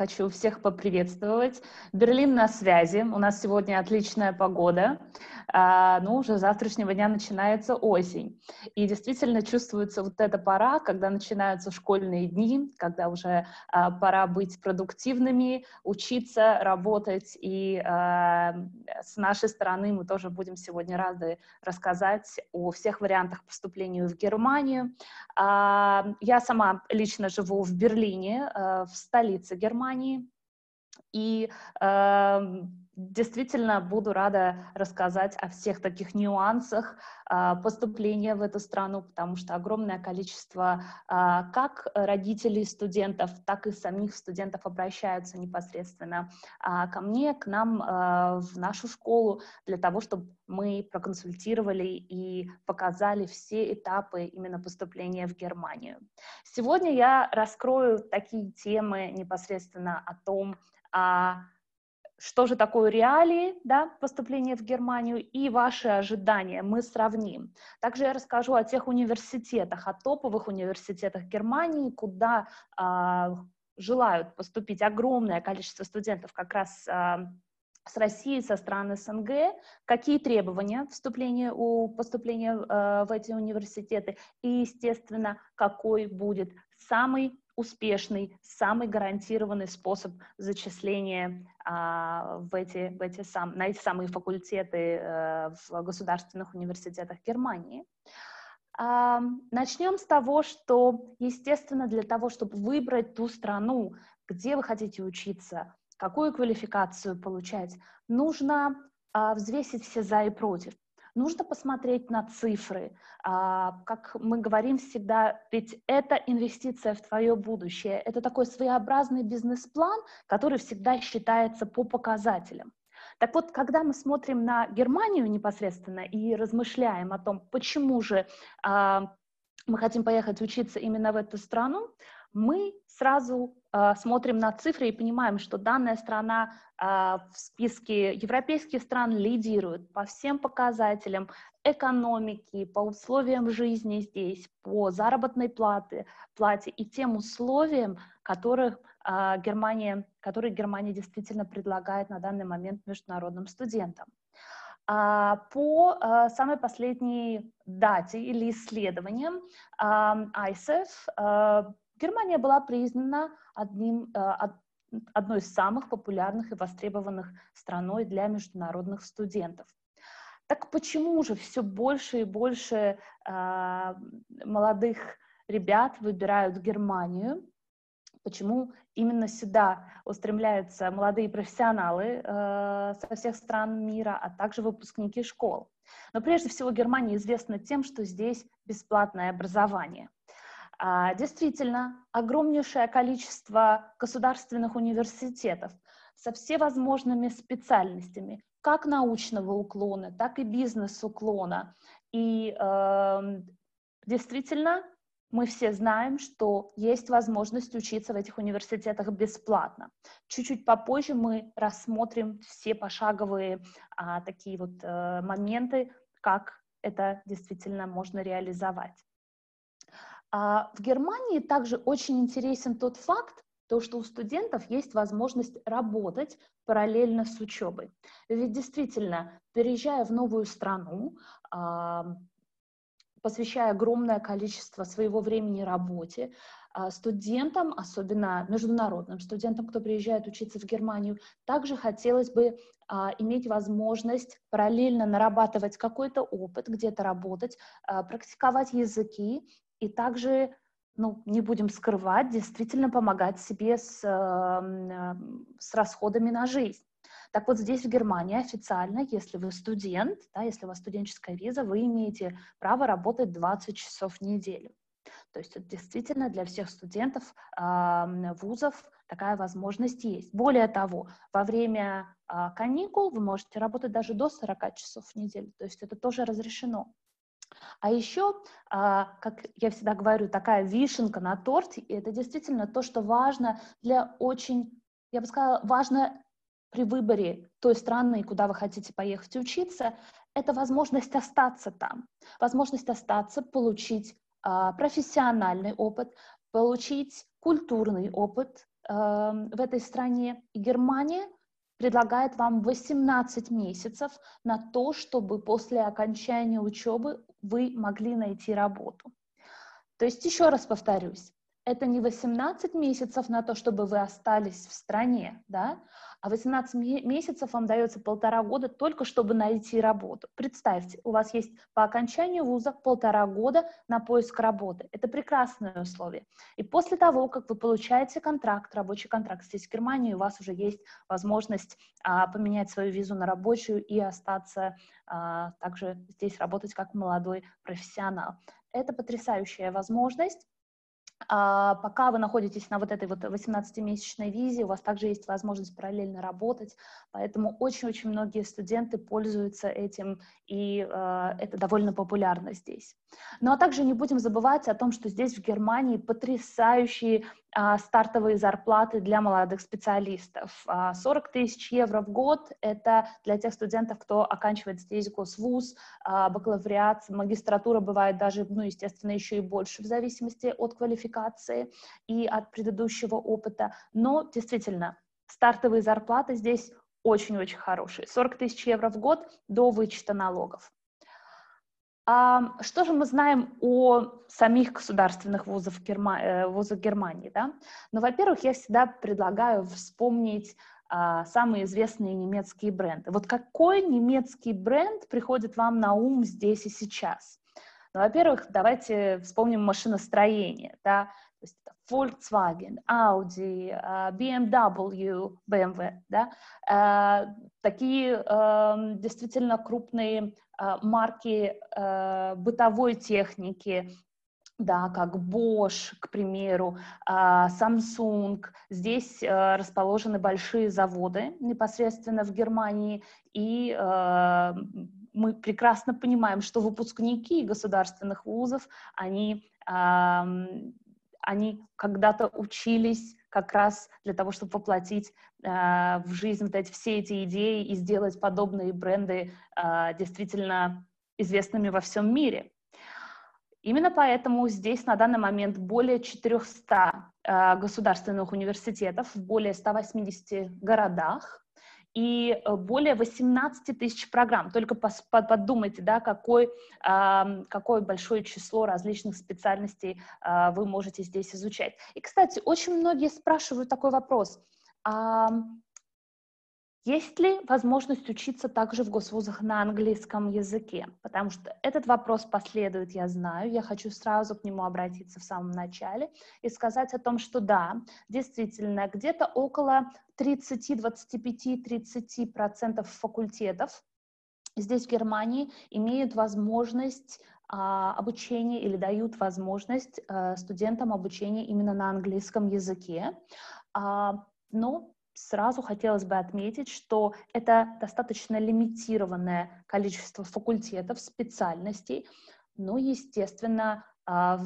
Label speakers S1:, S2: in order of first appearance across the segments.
S1: Хочу всех поприветствовать. Берлин на связи. У нас сегодня отличная погода. А, ну, уже с завтрашнего дня начинается осень. И действительно чувствуется вот эта пора, когда начинаются школьные дни, когда уже а, пора быть продуктивными, учиться, работать. И а, с нашей стороны мы тоже будем сегодня рады рассказать о всех вариантах поступления в Германию. А, я сама лично живу в Берлине, а, в столице Германии. И э, действительно буду рада рассказать о всех таких нюансах э, поступления в эту страну, потому что огромное количество э, как родителей студентов, так и самих студентов обращаются непосредственно э, ко мне, к нам в нашу школу для того, чтобы мы проконсультировали и показали все этапы именно поступления в Германию. Сегодня я раскрою такие темы непосредственно о том, а, что же такое реалии да, поступления в Германию и ваши ожидания. Мы сравним. Также я расскажу о тех университетах, о топовых университетах Германии, куда а, желают поступить огромное количество студентов как раз а, с Россией, со стран СНГ, какие требования вступления у поступления э, в эти университеты и, естественно, какой будет самый успешный, самый гарантированный способ зачисления а, в эти, в эти сам, на эти самые факультеты а, в государственных университетах Германии. А, начнем с того, что, естественно, для того, чтобы выбрать ту страну, где вы хотите учиться, какую квалификацию получать, нужно а, взвесить все за и против. Нужно посмотреть на цифры. А, как мы говорим всегда, ведь это инвестиция в твое будущее. Это такой своеобразный бизнес-план, который всегда считается по показателям. Так вот, когда мы смотрим на Германию непосредственно и размышляем о том, почему же а, мы хотим поехать учиться именно в эту страну, мы сразу э, смотрим на цифры и понимаем, что данная страна э, в списке европейских стран лидирует по всем показателям экономики, по условиям жизни здесь, по заработной плате, плате и тем условиям, которых, э, Германия, которые Германия действительно предлагает на данный момент международным студентам. По самой последней дате или исследованиям ISEF Германия была признана одним, э, одной из самых популярных и востребованных страной для международных студентов. Так почему же все больше и больше э, молодых ребят выбирают Германию? Почему именно сюда устремляются молодые профессионалы э, со всех стран мира, а также выпускники школ? Но прежде всего Германия известна тем, что здесь бесплатное образование – действительно, огромнейшее количество государственных университетов со всевозможными специальностями, как научного уклона, так и бизнес-уклона. И э, действительно, мы все знаем, что есть возможность учиться в этих университетах бесплатно. Чуть-чуть попозже мы рассмотрим все пошаговые а, такие вот а, моменты, как это действительно можно реализовать. А в Германии также очень интересен тот факт, то, что у студентов есть возможность работать параллельно с учебой. Ведь действительно, переезжая в новую страну, а, посвящая огромное количество своего времени работе, а, студентам, особенно международным студентам, кто приезжает учиться в Германию, также хотелось бы иметь возможность параллельно нарабатывать какой-то опыт, где-то работать, практиковать языки и также, ну, не будем скрывать, действительно помогать себе с, эм, с расходами на жизнь. Так вот, здесь в Германии официально, если вы студент, да, если у вас студенческая виза, вы имеете право работать 20 часов в неделю. То есть это действительно для всех студентов э, вузов такая возможность есть. Более того, во время э, каникул вы можете работать даже до 40 часов в неделю. То есть это тоже разрешено. А еще, а, как я всегда говорю, такая вишенка на торте, и это действительно то, что важно для очень, я бы сказала, важно при выборе той страны, куда вы хотите поехать учиться, это возможность остаться там, возможность остаться, получить э, профессиональный опыт, получить культурный опыт э, в этой стране. Германия предлагает вам 18 месяцев на то, чтобы после окончания учебы вы могли найти работу. То есть, еще раз повторюсь, это не 18 месяцев на то, чтобы вы остались в стране, да, а 18 месяцев вам дается полтора года только чтобы найти работу. Представьте, у вас есть по окончанию вуза полтора года на поиск работы. Это прекрасное условие. И после того, как вы получаете контракт, рабочий контракт здесь в Германии, у вас уже есть возможность а, поменять свою визу на рабочую и остаться а, также здесь работать как молодой профессионал. Это потрясающая возможность. А пока вы находитесь на вот этой вот 18-месячной визе, у вас также есть возможность параллельно работать, поэтому очень-очень многие студенты пользуются этим, и э, это довольно популярно здесь. Ну а также не будем забывать о том, что здесь в Германии потрясающие а, стартовые зарплаты для молодых специалистов. 40 а, тысяч евро в год — это для тех студентов, кто оканчивает здесь госвуз, а, бакалавриат, магистратура бывает даже, ну, естественно, еще и больше в зависимости от квалификации и от предыдущего опыта. Но действительно, стартовые зарплаты здесь очень-очень хорошие. 40 тысяч евро в год до вычета налогов. А что же мы знаем о самих государственных вузах, Герма... Э, вузах Германии? Да? Ну, во-первых, я всегда предлагаю вспомнить а, самые известные немецкие бренды. Вот какой немецкий бренд приходит вам на ум здесь и сейчас? Ну, во-первых, давайте вспомним машиностроение. Да? То есть это Volkswagen, Audi, а, BMW, BMW. Да? А, такие действительно крупные а, марки э, бытовой техники, да, как Bosch, к примеру, а, Samsung. Здесь э, расположены большие заводы непосредственно в Германии, и э, мы прекрасно понимаем, что выпускники государственных вузов, они, они когда-то учились как раз для того, чтобы воплотить э, в жизнь вот эти, все эти идеи и сделать подобные бренды э, действительно известными во всем мире. Именно поэтому здесь на данный момент более 400 э, государственных университетов в более 180 городах и э, более 18 тысяч программ. Только подумайте, да, какой, какое большое число различных специальностей а, вы можете здесь изучать. И, кстати, очень многие спрашивают такой вопрос. Есть ли возможность учиться также в госвузах на английском языке? Потому что этот вопрос последует, я знаю. Я хочу сразу к нему обратиться в самом начале и сказать о том, что да, действительно, где-то около 30, 25, 30% факультетов здесь, в Германии, имеют возможность а, обучения или дают возможность а, студентам обучения именно на английском языке. А, но Сразу хотелось бы отметить, что это достаточно лимитированное количество факультетов, специальностей, но, естественно, а,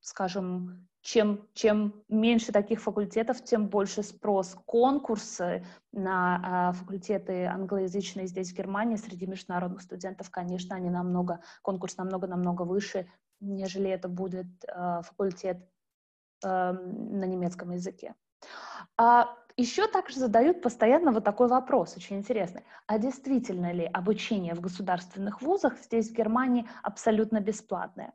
S1: скажем, чем, чем меньше таких факультетов, тем больше спрос. Конкурсы на э, факультеты англоязычные здесь, в Германии, среди международных студентов, конечно, они намного, конкурс намного-намного выше, нежели это будет э, факультет э, на немецком языке. А еще также задают постоянно вот такой вопрос, очень интересный. А действительно ли обучение в государственных вузах здесь, в Германии, абсолютно бесплатное?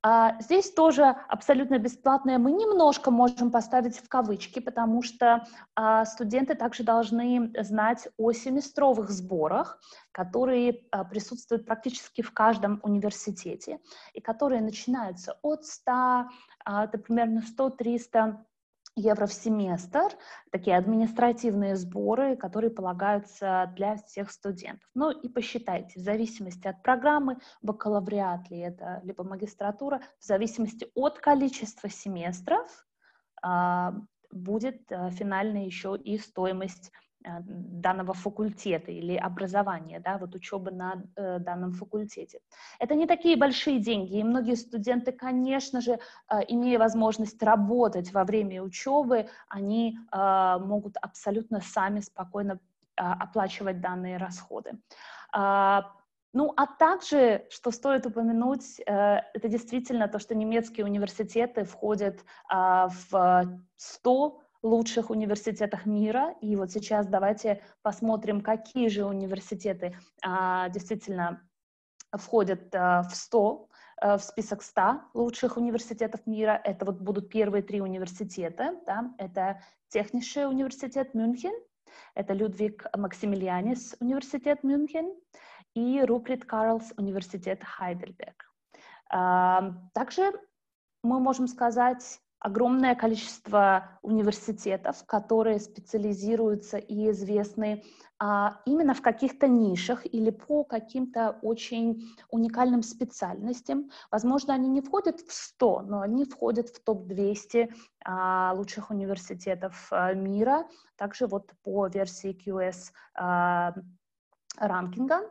S1: А здесь тоже абсолютно бесплатное мы немножко можем поставить в кавычки, потому что а, студенты также должны знать о семестровых сборах, которые а, присутствуют практически в каждом университете и которые начинаются от 100, а, это примерно 100-300 евро в семестр, такие административные сборы, которые полагаются для всех студентов. Ну и посчитайте, в зависимости от программы, бакалавриат ли это, либо магистратура, в зависимости от количества семестров а, будет а, финальная еще и стоимость Э, данного факультета или образования, да, вот учебы на э, данном факультете. Это не такие большие деньги, и многие студенты, конечно же, э, имея возможность работать во время учебы, они э, могут абсолютно сами спокойно оплачивать данные расходы. Ну, а также, что стоит упомянуть, это действительно то, что немецкие университеты входят в 100 лучших университетах мира. И вот сейчас давайте посмотрим, какие же университеты действительно входят в 100 Э, в список 100 лучших университетов мира. Это вот будут первые три университета. Да? Это Технический университет Мюнхен, это Людвиг Максимилианис университет Мюнхен и Руприт Карлс университет Хайдельберг. Также мы можем сказать огромное количество университетов, которые специализируются и известны а, именно в каких-то нишах или по каким-то очень уникальным специальностям. Возможно, они не входят в 100, но они входят в топ-200 а, лучших университетов а, мира. Также вот по версии QS а, ранкинга.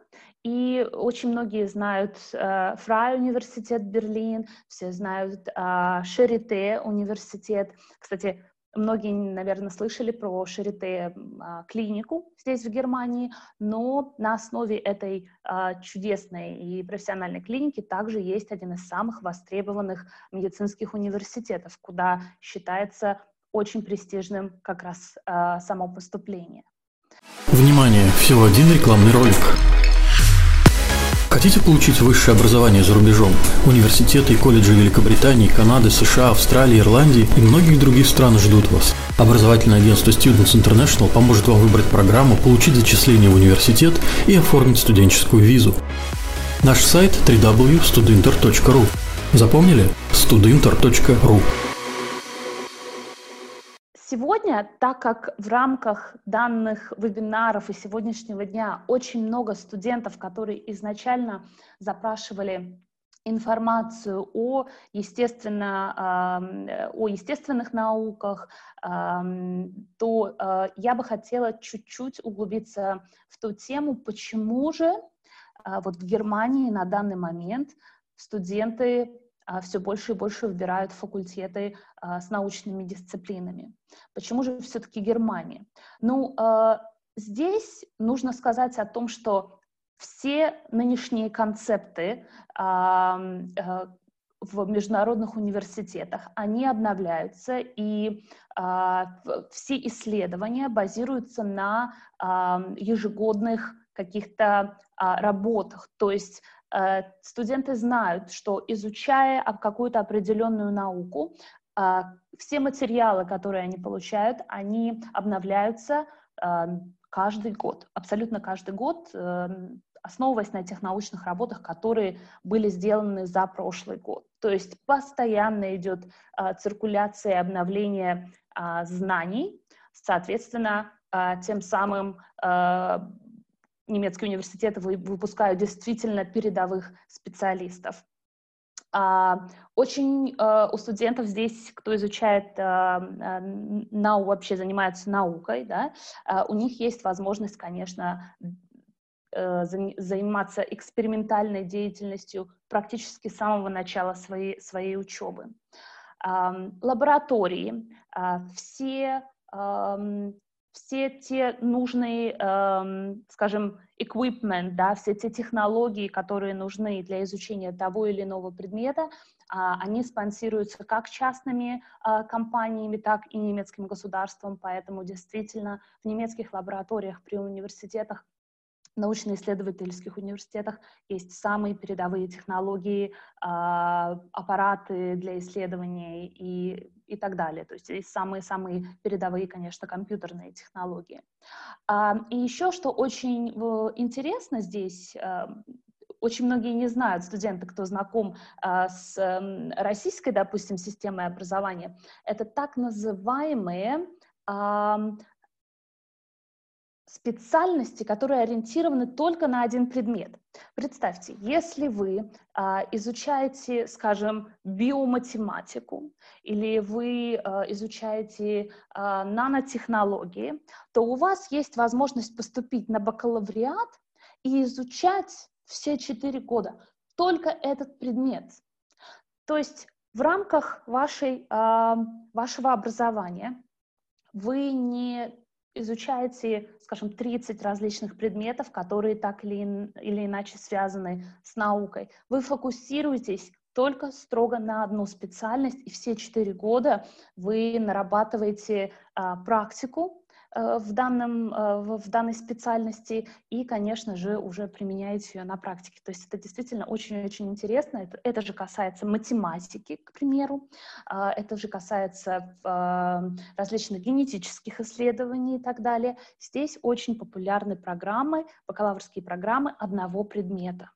S1: И очень многие знают э, Фрай университет Берлин, все знают э, университет. Кстати, многие, наверное, слышали про Шарите э, клинику здесь, в Германии, но на основе этой э, чудесной и профессиональной клиники также есть один из самых востребованных медицинских университетов, куда считается очень престижным как раз э, само поступление.
S2: Внимание! Всего один рекламный ролик. Хотите получить высшее образование за рубежом? Университеты и колледжи Великобритании, Канады, США, Австралии, Ирландии и многих других стран ждут вас. Образовательное агентство Students International поможет вам выбрать программу, получить зачисление в университет и оформить студенческую визу. Наш сайт www.studinter.ru Запомнили? studinter.ru
S1: Сегодня, так как в рамках данных вебинаров и сегодняшнего дня очень много студентов, которые изначально запрашивали информацию о, естественно, о естественных науках, то э, я бы хотела чуть-чуть углубиться в ту тему, почему же а, вот в Германии на данный момент студенты а, все больше и больше выбирают факультеты с научными дисциплинами. Почему же все-таки Германия? Ну, а, здесь нужно сказать о том, что все нынешние концепты в международных университетах, они обновляются, и все исследования базируются на ежегодных каких-то работах. То есть Э, студенты знают, что изучая какую-то определенную науку, все материалы, которые они получают, они обновляются э, каждый год, абсолютно каждый год, основываясь на тех научных работах, которые были сделаны за прошлый год. То есть постоянно идет циркуляция и обновление знаний, соответственно, тем самым немецкие университеты выпускают действительно передовых специалистов. А, очень э, у студентов здесь, кто изучает э, нау, вообще занимается наукой, да, э, у них есть возможность, конечно, заниматься экспериментальной деятельностью практически с самого начала своей, своей учебы. Лаборатории, все все те нужные, эм, скажем, equipment, да, все те технологии, которые нужны для изучения того или иного предмета, а, они спонсируются как частными а, компаниями, так и немецким государством, поэтому действительно в немецких лабораториях при университетах научно-исследовательских университетах есть самые передовые технологии, а, аппараты для исследований и, и так далее. То есть есть самые-самые передовые, конечно, компьютерные технологии. А, и еще, что очень интересно здесь, а, очень многие не знают, студенты, кто знаком с российской, допустим, системой образования, это так называемые специальности, которые ориентированы только на один предмет. Представьте, если вы а, изучаете, скажем, биоматематику или вы а, изучаете а, нанотехнологии, то у вас есть возможность поступить на бакалавриат и изучать все четыре года только этот предмет. То есть в рамках вашей, а, вашего образования вы не изучаете, скажем, 30 различных предметов, которые так или, или иначе связаны с наукой. Вы фокусируетесь только строго на одну специальность, и все четыре года вы нарабатываете а, практику, в, данном, э, в данной специальности и, конечно же, уже применяете ее на практике. То есть это действительно очень-очень интересно. Это, это же касается математики, к примеру, а, это же касается э, различных генетических исследований и так далее. Здесь очень популярны программы, бакалаврские программы одного предмета.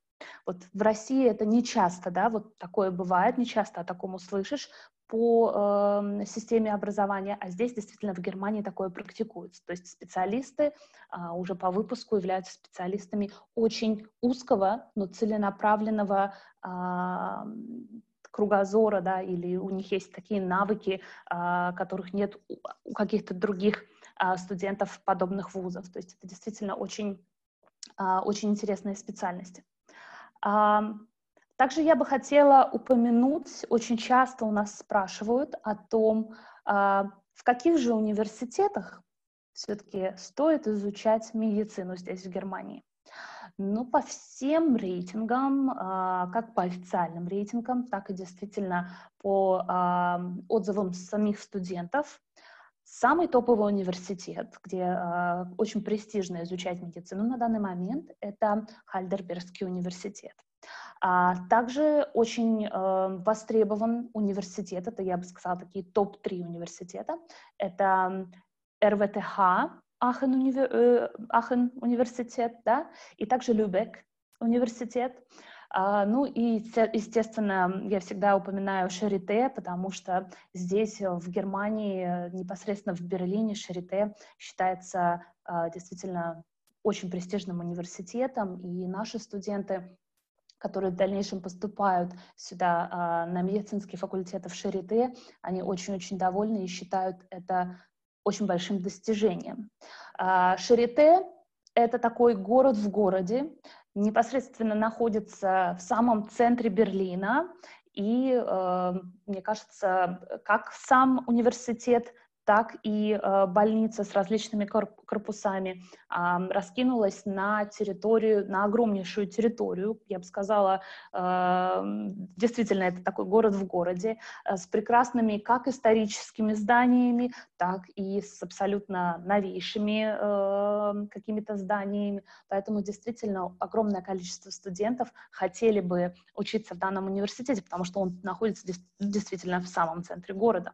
S1: Вот в России это не часто, да, вот такое бывает, не часто о таком услышишь по э, системе образования, а здесь действительно в Германии такое практикуется. То есть специалисты э, уже по выпуску являются специалистами очень узкого, но целенаправленного э, кругозора, да, или у них есть такие навыки, э, которых нет у каких-то других э, студентов подобных вузов. То есть это действительно очень, э, очень интересные специальности. Также я бы хотела упомянуть, очень часто у нас спрашивают о том, а, в каких же университетах все-таки стоит изучать медицину здесь, в Германии. Ну, по всем рейтингам, а, как по официальным рейтингам, так и действительно по а, отзывам самих студентов, Самый топовый университет, где очень престижно изучать медицину на данный момент, это Хальдербергский университет. А также очень э, востребован университет, это, я бы сказала, такие топ-3 университета. Это РВТХ, Ахен, универ, э, Ахен университет, да, и также Любек университет. А, ну и, естественно, я всегда упоминаю Шарите, потому что здесь, в Германии, непосредственно в Берлине, Шарите считается действительно очень престижным университетом, и наши студенты которые в дальнейшем поступают сюда а, на медицинский факультет в Шарите, они очень-очень довольны и считают это очень большим достижением. А, Шарите — это такой город в городе, непосредственно находится в самом центре Берлина, и, э, мне кажется, как сам университет, так и э, больница с различными корпусами раскинулась на территорию, на огромнейшую территорию, я бы сказала, э, действительно это такой город в городе, э, с прекрасными как историческими зданиями, так и с абсолютно новейшими э, какими-то зданиями, поэтому действительно огромное количество студентов хотели бы учиться в данном университете, потому что он находится действительно в самом центре города.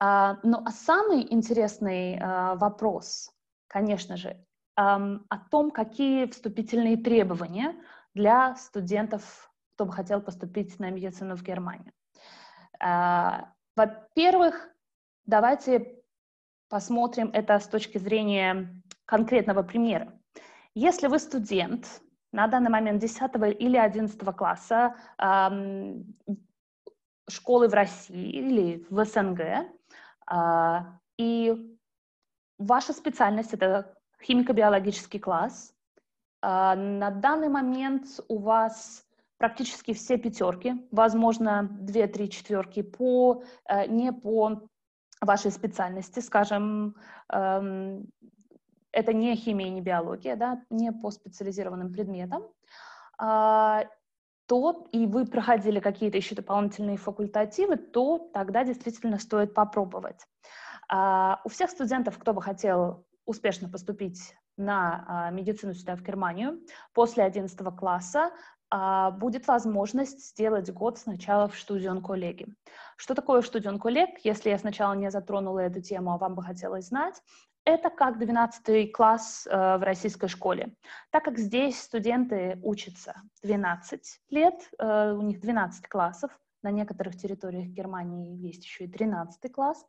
S1: А, ну а самый интересный а, вопрос, конечно же, о том, какие вступительные требования для студентов, кто бы хотел поступить на медицину в Германию. А, во-первых, давайте посмотрим это с точки зрения конкретного примера. Если вы студент на данный момент 10 или 11 класса школы в России или в СНГ, и ваша специальность — это химико-биологический класс. А, на данный момент у вас практически все пятерки, возможно, две-три четверки по, э, не по вашей специальности, скажем, эм, это не химия, не биология, да, не по специализированным предметам, а, то и вы проходили какие-то еще дополнительные факультативы, то тогда действительно стоит попробовать. А, у всех студентов, кто бы хотел успешно поступить на а, медицину сюда, в Германию, после 11 класса а, будет возможность сделать год сначала в студион-коллеге. Что такое студион-коллег? Если я сначала не затронула эту тему, а вам бы хотелось знать, это как 12 класс э, в российской школе. Так как здесь студенты учатся 12 лет, э, у них 12 классов, на некоторых территориях Германии есть еще и 13 класс,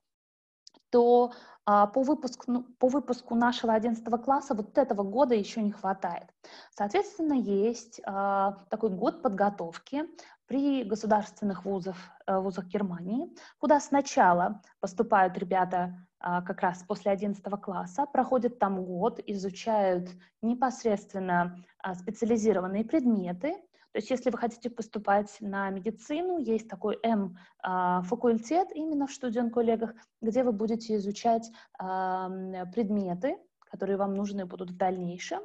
S1: то а, по, выпуску, ну, по выпуску нашего 11 класса вот этого года еще не хватает. Соответственно, есть а, такой год подготовки при государственных вузах, э, вузах Германии, куда сначала поступают ребята как раз после 11 класса, проходят там год, изучают непосредственно а, специализированные предметы, То есть если вы хотите поступать на медицину, есть такой М-факультет именно в студент-коллегах, где вы будете изучать предметы, которые вам нужны будут в дальнейшем.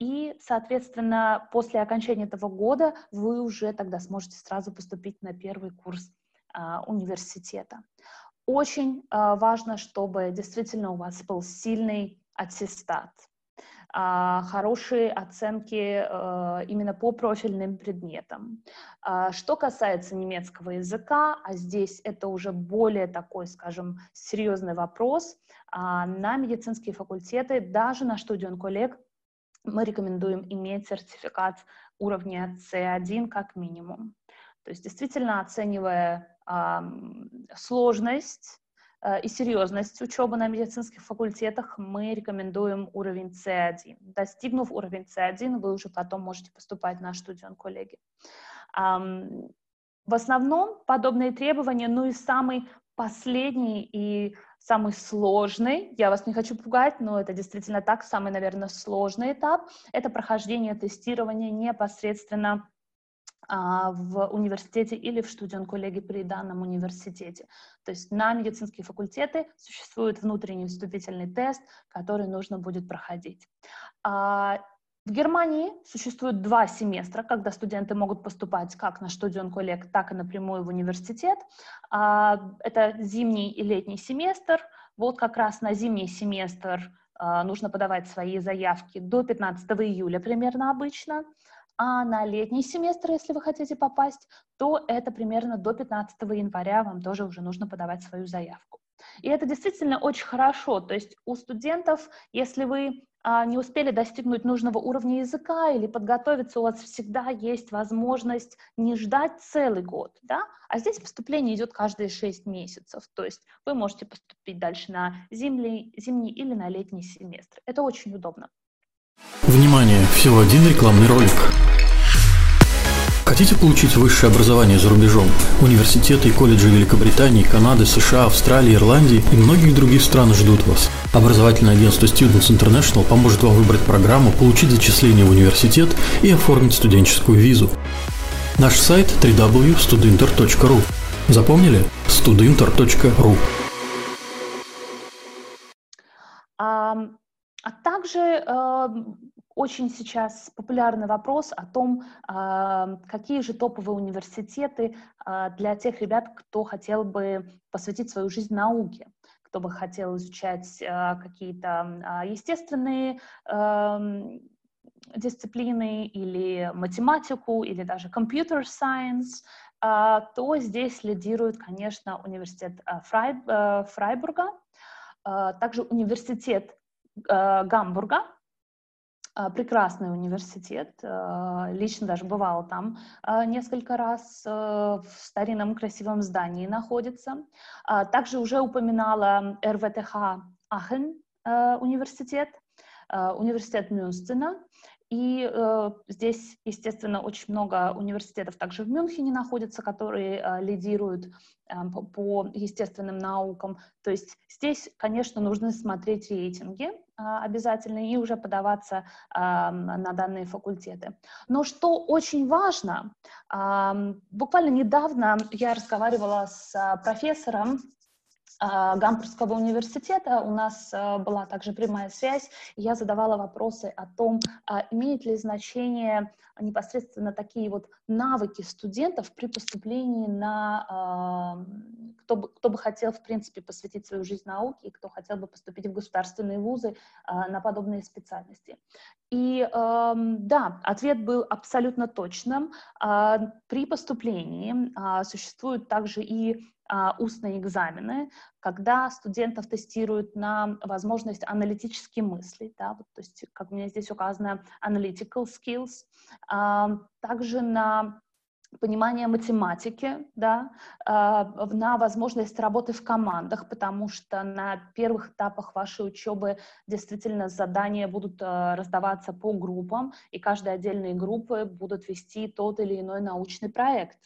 S1: И, соответственно, после окончания этого года вы уже тогда сможете сразу поступить на первый курс а, университета. Очень а, важно, чтобы действительно у вас был сильный аттестат, а, хорошие оценки а, именно по профильным предметам. Что касается немецкого языка, а здесь это уже более такой, скажем, серьезный вопрос, на медицинские факультеты, даже на студент-коллег мы рекомендуем иметь сертификат уровня C1 как минимум. То есть действительно оценивая сложность э, и серьезность учебы на медицинских факультетах, мы рекомендуем уровень C1. Достигнув уровень C1, вы уже потом можете поступать на студент коллеги. В основном подобные требования, ну и самый последний и самый сложный, я вас не хочу пугать, но это действительно так, самый, наверное, сложный этап, это прохождение тестирования непосредственно в университете или в студент-коллеге при данном университете. То есть на медицинские факультеты существует внутренний вступительный тест, который нужно будет проходить. А, в Германии существует два семестра, когда студенты могут поступать как на студент-коллег, так и напрямую в университет. А, это зимний и летний семестр. Вот как раз на зимний семестр а, нужно подавать свои заявки до 15 июля примерно обычно. А на летний семестр, если вы хотите попасть, то это примерно до 15 января вам тоже уже нужно подавать свою заявку. И это действительно очень хорошо. То есть у студентов, если вы а, не успели достигнуть нужного уровня языка или подготовиться, у вас всегда есть возможность не ждать целый год, да? А здесь поступление идет каждые 6 месяцев, то есть вы можете поступить дальше на зимний, зимний или на летний семестр. Это очень удобно.
S2: Внимание! Всего один рекламный ролик. Хотите получить высшее образование за рубежом? Университеты и колледжи Великобритании, Канады, США, Австралии, Ирландии и многих других стран ждут вас. Образовательное агентство Students International поможет вам выбрать программу, получить зачисление в университет и оформить студенческую визу. Наш сайт www.studinter.ru Запомнили? studinter.ru
S1: а, а также э, очень сейчас популярный вопрос о том, а, какие же топовые университеты а, для тех ребят, кто хотел бы посвятить свою жизнь науке, кто бы хотел изучать а, какие-то естественные дисциплины или математику, или даже computer science, то здесь лидирует, конечно, университет Фрайбурга, также университет Гамбурга, а, прекрасный университет, а, лично даже бывала там несколько раз, в старинном красивом здании находится. Также уже упоминала РВТХ Ахен университет, университет Мюнстена, и э, здесь, естественно, очень много университетов также в Мюнхене находятся, которые э, лидируют э, по, по естественным наукам. То есть здесь, конечно, нужно смотреть рейтинги э, обязательно и уже подаваться э, на данные факультеты. Но что очень важно, буквально недавно я разговаривала с э, профессором а, Гамбургского университета у нас а, была также прямая связь, я задавала вопросы о том, а, имеет ли значение непосредственно такие вот навыки студентов при поступлении на, кто бы, кто бы хотел, в принципе, посвятить свою жизнь науке, и кто хотел бы поступить в государственные вузы на подобные специальности. И да, ответ был абсолютно точным. При поступлении существуют также и устные экзамены, когда студентов тестируют на возможность аналитически мыслить, да, вот, то есть, как у меня здесь указано, analytical skills, а, также на понимание математики, да, а, на возможность работы в командах, потому что на первых этапах вашей учебы действительно задания будут раздаваться по группам, и каждой отдельной группы будут вести тот или иной научный проект.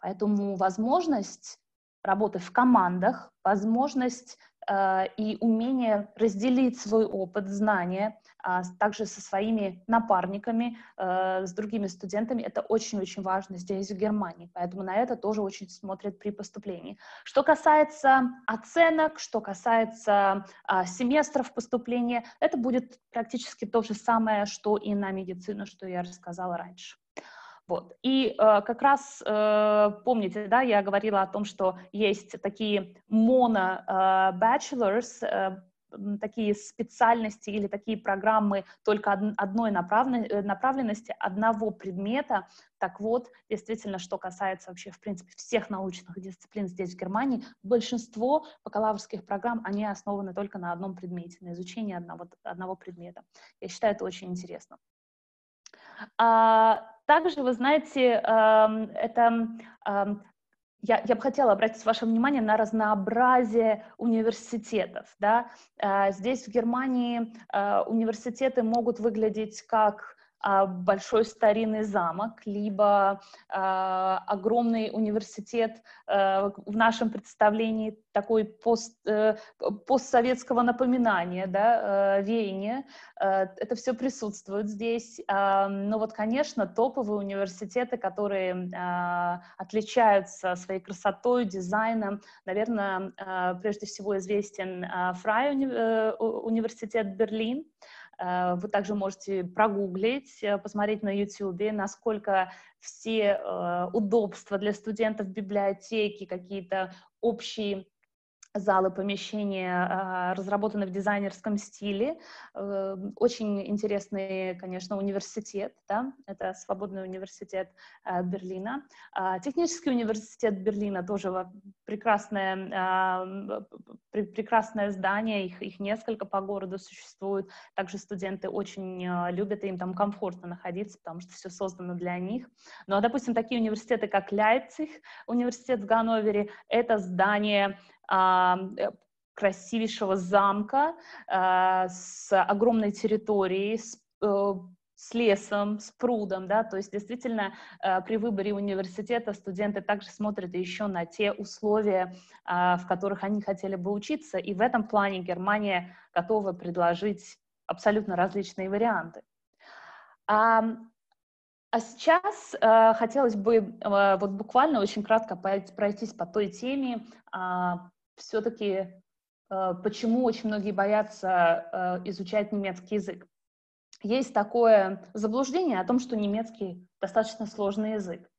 S1: Поэтому возможность работы в командах, возможность э, и умение разделить свой опыт, знания а, также со своими напарниками, э, с другими студентами. Это очень-очень важно здесь, в Германии. Поэтому на это тоже очень смотрят при поступлении. Что касается оценок, что касается а, семестров поступления, это будет практически то же самое, что и на медицину, что я рассказала раньше. Вот. И э, как раз э, помните, да, я говорила о том, что есть такие моно-bachelors, э, э, такие специальности или такие программы только одной э, направленности, одного предмета. Так вот, действительно, что касается вообще, в принципе, всех научных дисциплин здесь, в Германии, большинство бакалаврских программ, они основаны только на одном предмете, на изучении одного, одного предмета. Я считаю это очень интересно. А, также, вы знаете, это я, я бы хотела обратить ваше внимание на разнообразие университетов. Да? А, здесь, в Германии, а, университеты могут выглядеть как большой старинный замок, либо э, огромный университет э, в нашем представлении такой пост, э, постсоветского напоминания, да, э, веяния. Э, это все присутствует здесь. Но вот, конечно, топовые университеты, которые отличаются своей красотой, дизайном, наверное, прежде всего известен Фрай уни университет Берлин, вы также можете прогуглить, э, посмотреть на YouTube, насколько все э, удобства для студентов библиотеки, какие-то общие залы, помещения а, разработаны в дизайнерском стиле. Э, очень интересный, конечно, университет, да, это Свободный университет э, Берлина. А, технический университет Берлина тоже прекрасное, а, прекрасное здание, их, их несколько по городу существует. Также студенты очень любят, им там комфортно находиться, потому что все создано для них. Ну, а, допустим, такие университеты, как Лейпциг, университет в Ганновере, это здание красивейшего замка э, с огромной территорией, с э, с лесом, с прудом, да, то есть действительно при выборе университета студенты также смотрят еще на те условия, в которых они хотели бы учиться, и в этом плане Германия готова предложить абсолютно различные варианты. А, а сейчас хотелось бы вот буквально очень кратко пройтись по той теме, а, все-таки э, почему очень многие боятся э, изучать немецкий язык. Есть такое заблуждение о том, что немецкий достаточно сложный язык.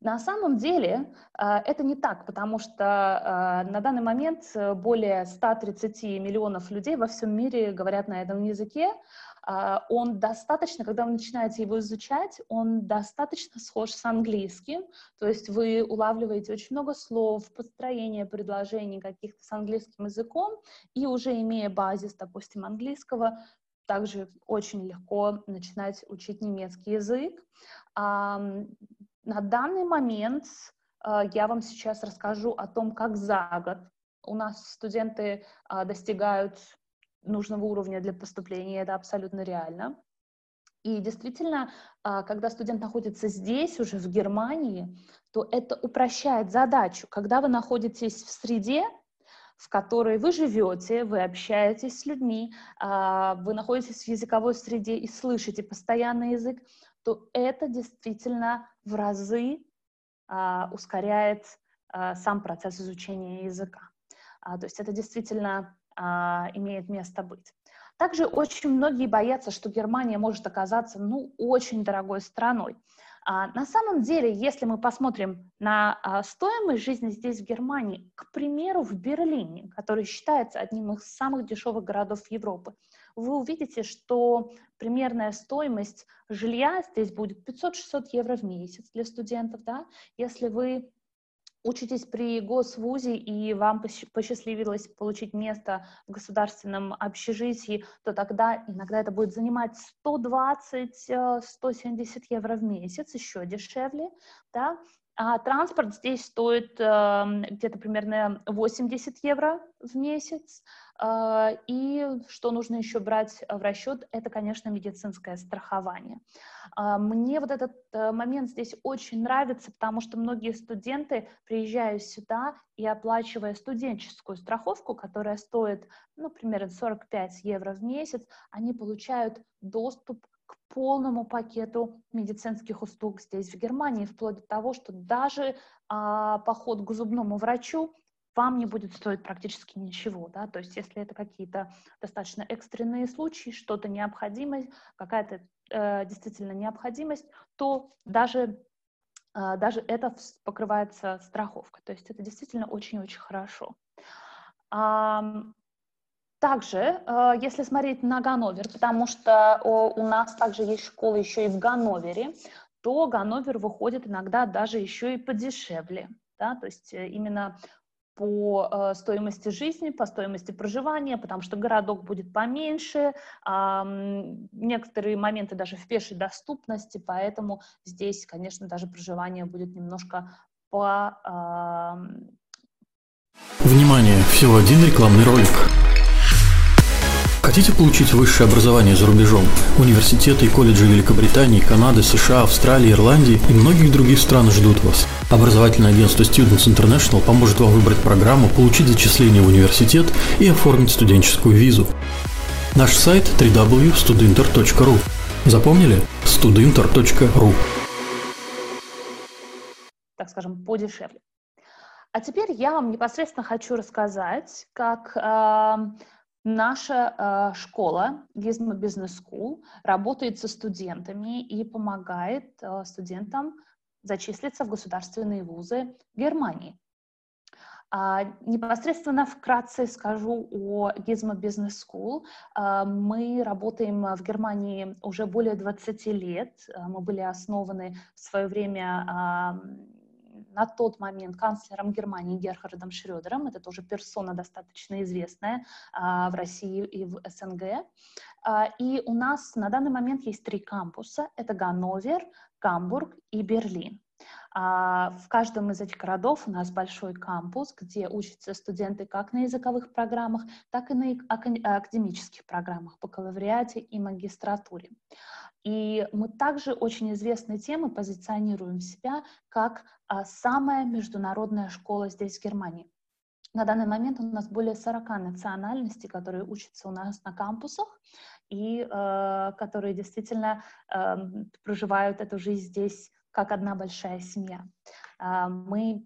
S1: А на самом деле э, это не так, потому что на данный момент более 130 миллионов людей во всем мире говорят на этом языке, а, он достаточно, когда вы начинаете его изучать, он достаточно схож с английским, то есть вы улавливаете очень много слов, построения предложений каких-то с английским языком, и уже имея базис, допустим, английского, также очень легко начинать учить немецкий язык. На данный момент а, я вам сейчас расскажу о том, как за год у нас студенты а, достигают нужного уровня для поступления, это абсолютно реально. И действительно, а, когда студент находится здесь, уже в Германии, то это упрощает задачу. Когда вы находитесь в среде, в которой вы живете, вы общаетесь с людьми, вы находитесь в языковой среде и слышите постоянный язык, то это действительно в разы а, ускоряет сам процесс изучения языка. То есть это действительно а, имеет место быть. Также очень многие боятся, что Германия может оказаться, ну, очень дорогой страной. А, на самом деле, если мы посмотрим на а, стоимость жизни здесь, в Германии, к примеру, в Берлине, который считается одним из самых дешевых городов Европы, вы увидите, что примерная стоимость жилья здесь будет 500-600 евро в месяц для студентов. Да? Если вы учитесь при госвузе и вам посчастливилось получить место в государственном общежитии, то тогда иногда это будет занимать 120-170 э, евро в месяц, еще дешевле, да, А транспорт здесь стоит э, где-то примерно 80 евро в месяц. Э, и что нужно еще брать в расчет, это, конечно, медицинское страхование. Э, мне вот этот э, момент здесь очень нравится, потому что многие студенты, приезжая сюда и оплачивая студенческую страховку, которая стоит, ну, примерно 45 евро в месяц, они получают доступ к полному пакету медицинских услуг здесь, в Германии, вплоть до того, что даже а, поход к зубному врачу вам не будет стоить практически ничего, да, то есть если это какие-то достаточно экстренные случаи, что-то необходимость, какая-то э, действительно необходимость, то даже, э, даже это покрывается страховкой, то есть это действительно очень-очень хорошо. Также, э, если смотреть на Ганновер, потому что у нас также есть школа еще и в Ганновере, то Ганновер выходит иногда даже еще и подешевле. Да? То есть э, именно по э, стоимости жизни, по стоимости проживания, потому что городок будет поменьше, некоторые моменты даже в пешей доступности, поэтому здесь, конечно, даже проживание будет немножко по...
S2: Внимание! Всего один рекламный ролик. Хотите получить высшее образование за рубежом? Университеты и колледжи Великобритании, Канады, США, Австралии, Ирландии и многих других стран ждут вас. Образовательное агентство Students International поможет вам выбрать программу, получить зачисление в университет и оформить студенческую визу. Наш сайт www.studinter.ru Запомнили? studinter.ru
S1: Так скажем, подешевле. А теперь я вам непосредственно хочу рассказать, как э, Наша э, школа Gizmo Business School работает со студентами и помогает э, студентам зачислиться в государственные вузы Германии. А, непосредственно вкратце скажу о Gizmo Business School. А, мы работаем в Германии уже более 20 лет. А, мы были основаны в свое время на тот момент канцлером Германии Герхардом Шрёдером. Это тоже персона достаточно известная а, в России и в СНГ. А, и у нас на данный момент есть три кампуса. Это Ганновер, Гамбург и Берлин. А, в каждом из этих городов у нас большой кампус, где учатся студенты как на языковых программах, так и на академических программах, бакалавриате и магистратуре. И мы также очень известной темы позиционируем себя как а, самая международная школа здесь, в Германии. На данный момент у нас более 40 национальностей, которые учатся у нас на кампусах и э, которые действительно э, проживают эту жизнь здесь как одна большая семья. Э, мы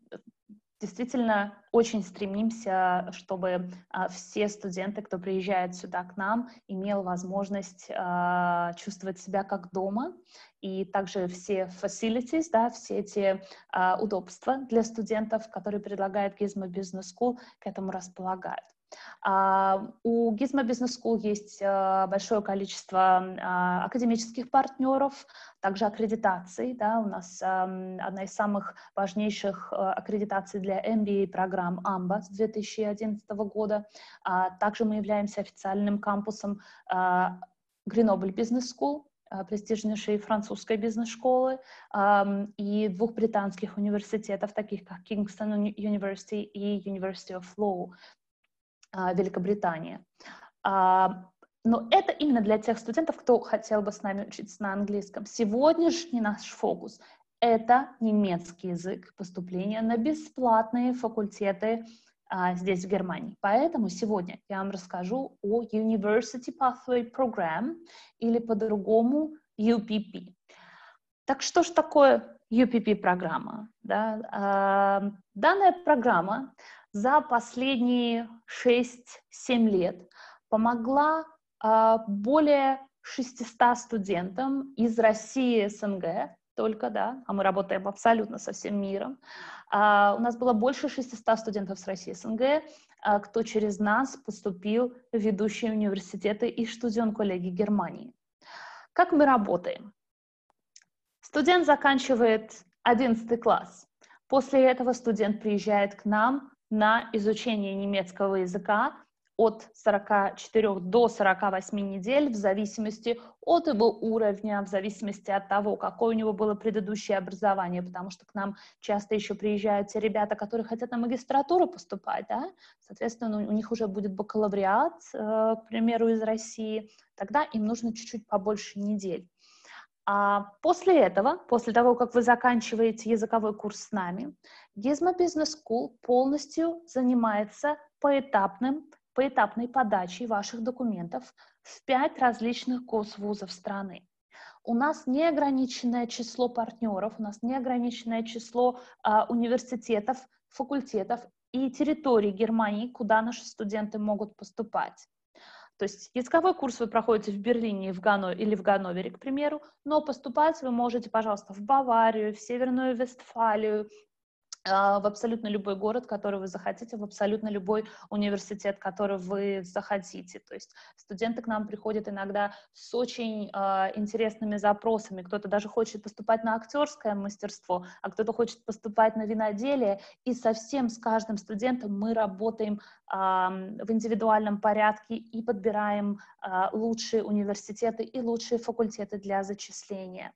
S1: действительно очень стремимся, чтобы а, все студенты, кто приезжает сюда к нам, имел возможность а, чувствовать себя как дома, и также все facilities, да, все эти а, удобства для студентов, которые предлагает Gizmo Business School, к этому располагают. А, у Gizmo Business School есть а, большое количество а, академических партнеров, также аккредитаций. Да, у нас одна из самых важнейших аккредитаций для MBA-программ AMBA с 2011 года. Также мы являемся официальным кампусом Grenoble Business School, престижнейшей французской бизнес-школы и двух британских университетов, таких как Kingston University и University of Law. А, Великобритания. А, но это именно для тех студентов, кто хотел бы с нами учиться на английском. Сегодняшний наш фокус — это немецкий язык поступления на бесплатные факультеты а, здесь, в Германии. Поэтому сегодня я вам расскажу о University Pathway Program или по-другому UPP. Так что же такое UPP-программа? Да? Данная программа за последние 6-7 лет помогла э, более 600 студентам из России СНГ, только, да, а мы работаем абсолютно со всем миром. Uh, у нас было больше 600 студентов с России СНГ, uh, кто через нас поступил в ведущие университеты и студент коллеги Германии. Как мы работаем? Студент заканчивает 11 класс. После этого студент приезжает к нам на изучение немецкого языка от 44 до 48 недель в зависимости от его уровня, в зависимости от того, какое у него было предыдущее образование, потому что к нам часто еще приезжают те ребята, которые хотят на магистратуру поступать, да? соответственно, у них уже будет бакалавриат, э, к примеру, из России, тогда им нужно чуть-чуть побольше недель. А после этого, после того, как вы заканчиваете языковой курс с нами, Gizmo Business School полностью занимается поэтапным поэтапной подачей ваших документов в пять различных госвузов страны. У нас неограниченное число партнеров, у нас неограниченное число а, университетов, факультетов и территорий Германии, куда наши студенты могут поступать. То есть языковой курс вы проходите в Берлине в Гано, или в Ганновере, к примеру, но поступать вы можете, пожалуйста, в Баварию, в Северную Вестфалию, в абсолютно любой город, который вы захотите, в абсолютно любой университет, который вы захотите. То есть студенты к нам приходят иногда с очень э, интересными запросами. Кто-то даже хочет поступать на актерское мастерство, а кто-то хочет поступать на виноделие. И совсем с каждым студентом мы работаем э, в индивидуальном порядке и подбираем э, лучшие университеты и лучшие факультеты для зачисления.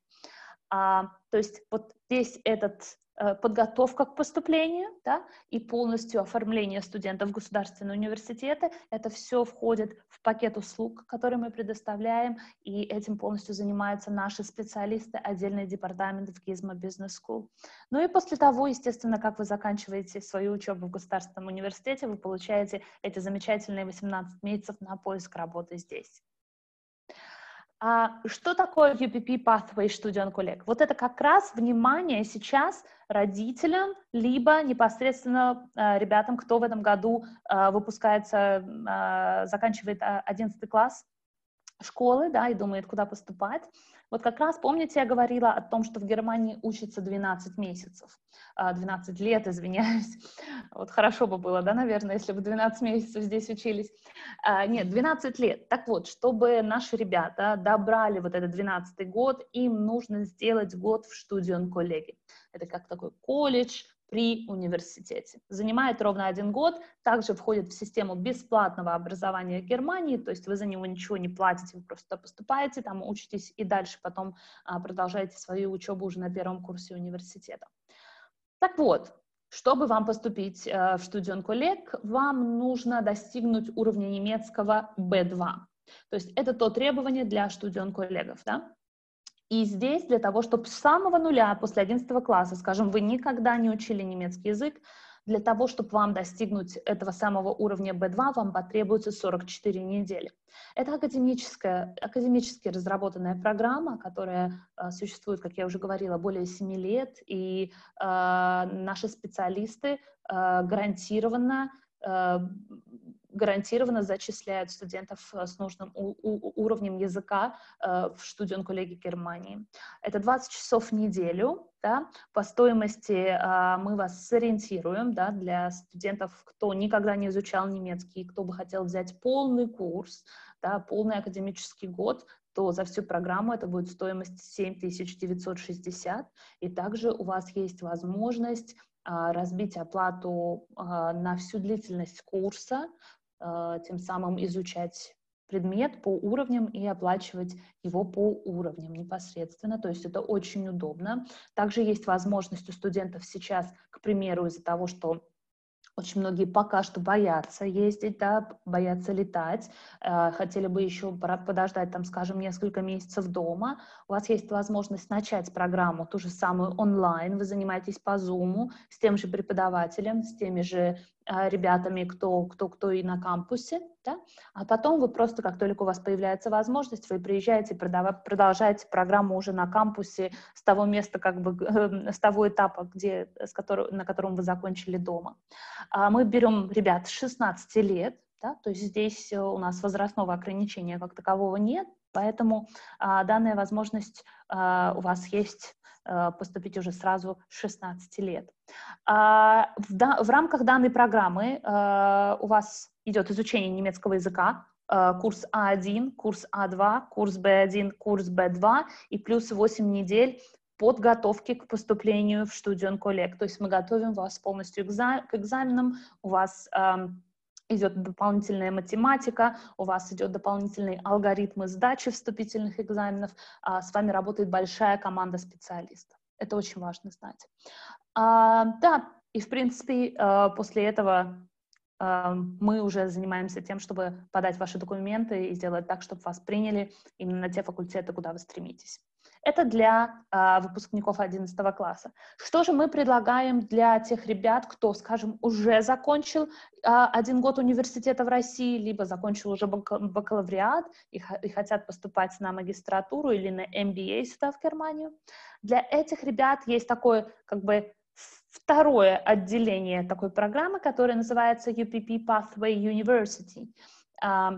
S1: А, то есть вот весь этот подготовка к поступлению да, и полностью оформление студентов государственные университеты. Это все входит в пакет услуг, который мы предоставляем, и этим полностью занимаются наши специалисты, отдельный департамент в Gizmo Business School. Ну и после того, естественно, как вы заканчиваете свою учебу в государственном университете, вы получаете эти замечательные 18 месяцев на поиск работы здесь. А что такое UPP Pathway Student Collect? Вот это как раз внимание сейчас родителям, либо непосредственно э, ребятам, кто в этом году э, выпускается, э, заканчивает 11 класс школы, да, и думает, куда поступать. Вот как раз, помните, я говорила о том, что в Германии учится 12 месяцев, 12 а, лет, извиняюсь. Вот хорошо бы было, да, наверное, если бы 12 месяцев здесь учились. А, нет, 12 лет. Так вот, чтобы наши ребята добрали вот этот 12 год, им нужно сделать год в студион коллеги. Это как такой колледж, при университете. Занимает ровно один год, также входит в систему бесплатного образования Германии, то есть вы за него ничего не платите, вы просто поступаете, там учитесь и дальше потом а, продолжаете свою учебу уже на первом курсе университета. Так вот, чтобы вам поступить э, в Студион коллег, вам нужно достигнуть уровня немецкого B2. То есть это то требование для Студион коллегов, да? И здесь для того, чтобы с самого нуля, после 11 класса, скажем, вы никогда не учили немецкий язык, для того, чтобы вам достигнуть этого самого уровня B2, вам потребуется 44 недели. Это академическая, академически разработанная программа, которая э, существует, как я уже говорила, более 7 лет, и э, наши специалисты э, гарантированно э, гарантированно зачисляют студентов э, с нужным уровнем языка э, в студию коллеги Германии. Это 20 часов в неделю, да, по стоимости э, мы вас сориентируем, да, для студентов, кто никогда не изучал немецкий, кто бы хотел взять полный курс, да, полный академический год, то за всю программу это будет стоимость 7960, и также у вас есть возможность разбить оплату на всю длительность курса, а, тем самым изучать предмет по уровням и оплачивать его по уровням непосредственно. То есть это очень удобно. Также есть возможность у студентов сейчас, к примеру, из-за того, что очень многие пока что боятся ездить, да, боятся летать, э, хотели бы еще подождать, там, скажем, несколько месяцев дома. У вас есть возможность начать программу, ту же самую онлайн, вы занимаетесь по Zoom с тем же преподавателем, с теми же э, ребятами, кто, кто, кто и на кампусе, да? а потом вы просто, как только у вас появляется возможность, вы приезжаете, продолжаете программу уже на кампусе с того места, как бы, с того этапа, где, с которого, на котором вы закончили дома. А мы берем ребят с 16 лет, да, то есть здесь э, у нас возрастного ограничения как такового нет, поэтому а, данная возможность а, у вас есть а, поступить уже сразу с 16 лет. А, в, рамках данной программы а, у вас идет изучение немецкого языка, а, курс А1, курс А2, курс Б1, курс Б2 и плюс 8 недель подготовки к поступлению в студион коллег. То есть мы готовим вас полностью к экзаменам, у вас идет дополнительная математика, у вас идет дополнительные алгоритмы сдачи вступительных экзаменов, а, с вами работает большая команда специалистов. Это очень важно знать. А, да, и в принципе а, после этого а, мы уже занимаемся тем, чтобы подать ваши документы и сделать так, чтобы вас приняли именно на те факультеты, куда вы стремитесь. Это для а, выпускников 11 класса. Что же мы предлагаем для тех ребят, кто, скажем, уже закончил а, один год университета в России, либо закончил уже бакалавриат и, и хотят поступать на магистратуру или на MBA сюда, в Германию? Для этих ребят есть такое, как бы, второе отделение такой программы, которая называется UPP Pathway University. А,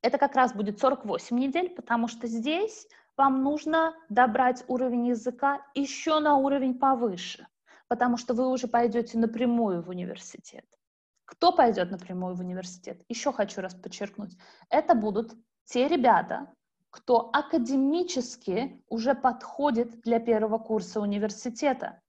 S1: это как раз будет 48 недель, потому что здесь вам нужно добрать уровень языка еще на уровень повыше, потому что вы уже пойдете напрямую в университет. Кто пойдет напрямую в университет? Еще хочу раз подчеркнуть. Это будут те ребята, кто академически уже подходит для первого курса университета.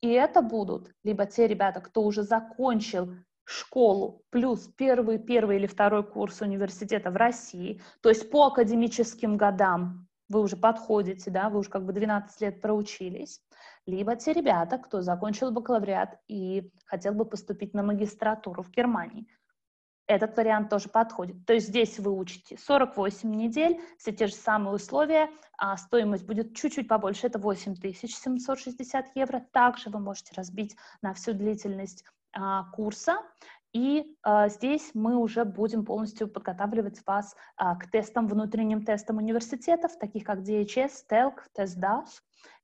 S1: И это будут либо те ребята, кто уже закончил школу плюс первый, первый или второй курс университета в России, то есть по академическим годам вы уже подходите, да, вы уже как бы 12 лет проучились, либо те ребята, кто закончил бакалавриат и хотел бы поступить на магистратуру в Германии. Этот вариант тоже подходит. То есть здесь вы учите 48 недель, все те же самые условия, а стоимость будет чуть-чуть побольше, это 8760 евро. Также вы можете разбить на всю длительность а, курса. И а, здесь мы уже будем полностью подготавливать вас а, к тестам, внутренним тестам университетов, таких как DHS, TELC, TestDAF.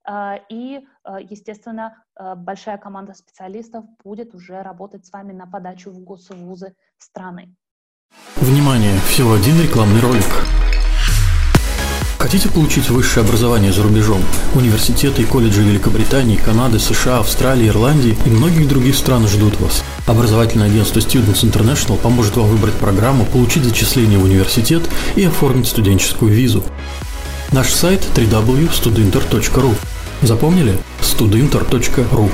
S1: А, и, а, естественно, а, большая команда специалистов будет уже работать с вами на подачу в госвузы страны.
S2: Внимание! Всего один рекламный ролик. Хотите получить высшее образование за рубежом? Университеты и колледжи Великобритании, Канады, США, Австралии, Ирландии и многих других стран ждут вас. Образовательное агентство Students International поможет вам выбрать программу, получить зачисление в университет и оформить студенческую визу. Наш сайт www.studinter.ru Запомнили? studinter.ru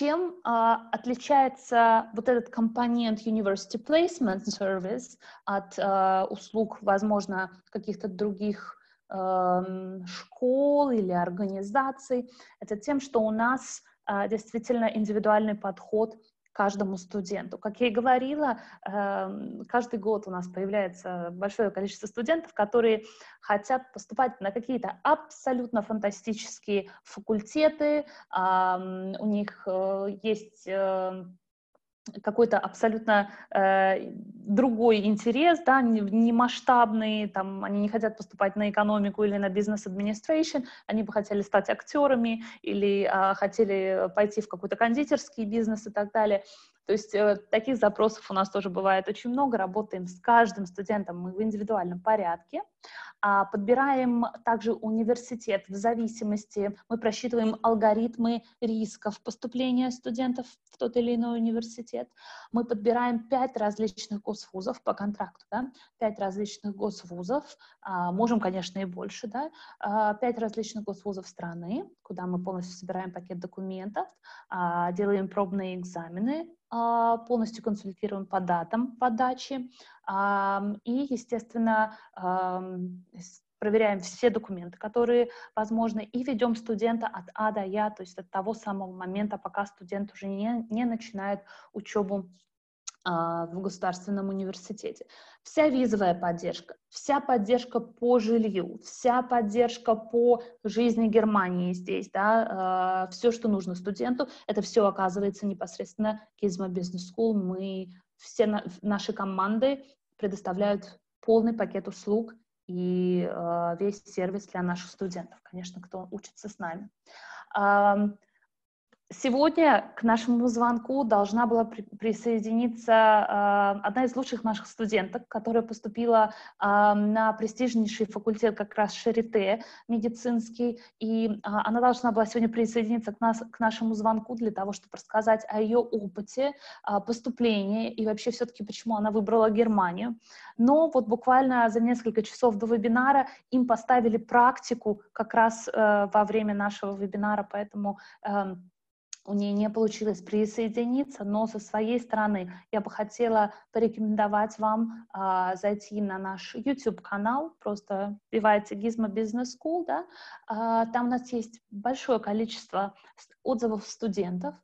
S1: Чем а, отличается вот этот компонент University Placement Service от а, услуг, возможно, каких-то других а, школ или организаций? Это тем, что у нас а, действительно индивидуальный подход каждому студенту. Как я и говорила, эм, каждый год у нас появляется большое количество студентов, которые хотят поступать на какие-то абсолютно фантастические факультеты, у них э, есть эм, какой-то абсолютно э, другой интерес, да, не, не масштабный, там, они не хотят поступать на экономику или на бизнес-администрейшн, они бы хотели стать актерами или э, хотели пойти в какой-то кондитерский бизнес и так далее. То есть э, таких запросов у нас тоже бывает очень много. Работаем с каждым студентом мы в индивидуальном порядке. А подбираем также университет в зависимости, мы просчитываем алгоритмы рисков поступления студентов в тот или иной университет. Мы подбираем пять различных госвузов по контракту, да, пять различных госвузов, а, можем, конечно, и больше, да, а, пять различных госвузов страны, куда мы полностью собираем пакет документов, делаем пробные экзамены, полностью консультируем по датам подачи и, естественно, проверяем все документы, которые возможны, и ведем студента от А до Я, то есть от того самого момента, пока студент уже не, не начинает учебу. а, в государственном университете. Вся визовая поддержка, вся поддержка по жилью, вся поддержка по жизни Германии здесь, да, а, все, что нужно студенту, это все оказывается непосредственно Gizmo Business School. Мы, все наши команды предоставляют полный пакет услуг и а, весь сервис для наших студентов, конечно, кто учится с нами. Сегодня к нашему звонку должна была при присоединиться э, одна из лучших наших студенток, которая поступила э, на престижнейший факультет как раз Шарите медицинский, и э, она должна была сегодня присоединиться к, нас, к нашему звонку для того, чтобы рассказать о ее опыте э, поступления и вообще все-таки почему она выбрала Германию. Но вот буквально за несколько часов до вебинара им поставили практику как раз э, во время нашего вебинара, поэтому э, у нее не получилось присоединиться, но со своей стороны я бы хотела порекомендовать вам а, зайти на наш YouTube-канал, просто вбивайте Gizmo Business School, да, а, там у нас есть большое количество отзывов студентов,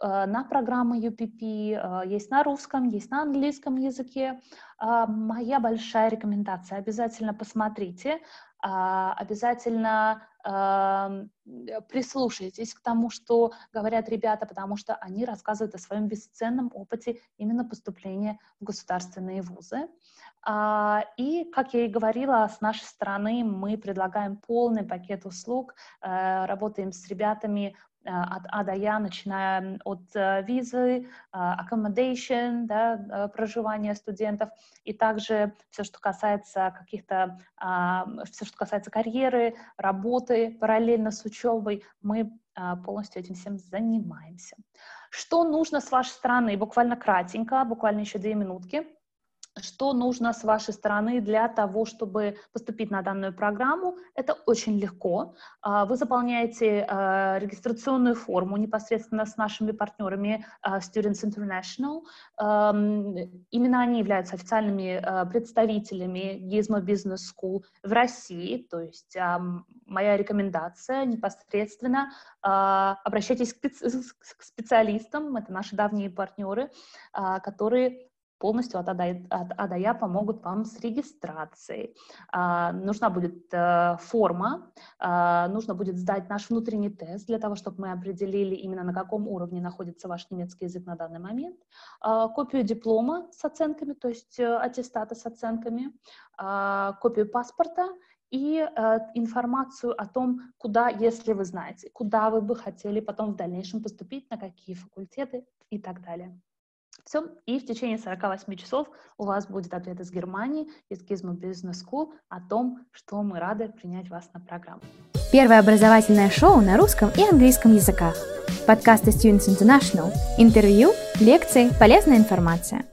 S1: а, на программы UPP, есть на русском, есть на английском языке. Моя большая рекомендация, обязательно посмотрите, обязательно прислушайтесь к тому, что говорят ребята, потому что они рассказывают о своем бесценном опыте именно поступления в государственные вузы. И, как я и говорила, с нашей стороны мы предлагаем полный пакет услуг, э, работаем с ребятами от А до Я, начиная от э, визы, э, accommodation, да, проживания студентов, и также все, что касается каких-то, а, все, что касается карьеры, работы параллельно с учебой, мы полностью этим всем занимаемся. Что нужно с вашей стороны? Буквально кратенько, буквально еще две минутки что нужно с вашей стороны для того, чтобы поступить на данную программу. Это очень легко. А, вы заполняете а, регистрационную форму непосредственно с нашими партнерами а, Students International. Именно они являются официальными представителями Gizmo Business School в России. То есть моя рекомендация непосредственно обращайтесь к специалистам, это наши давние партнеры, которые полностью от А от а до Я помогут вам с регистрацией. А, нужна будет а, форма, а, нужно будет сдать наш внутренний тест для того, чтобы мы определили именно на каком уровне находится ваш немецкий язык на данный момент, а, копию диплома с оценками, то есть а, аттестата с оценками, копию паспорта и э, информацию о том, куда, если вы знаете, куда вы бы хотели потом в дальнейшем поступить, на какие факультеты и так далее. Все. И в течение 48 часов у вас будет ответ из Германии, из Gizmo Business School о том, что мы рады принять вас на программу.
S3: Первое образовательное шоу на русском и английском языках. Подкасты Students International. Интервью, лекции, полезная информация.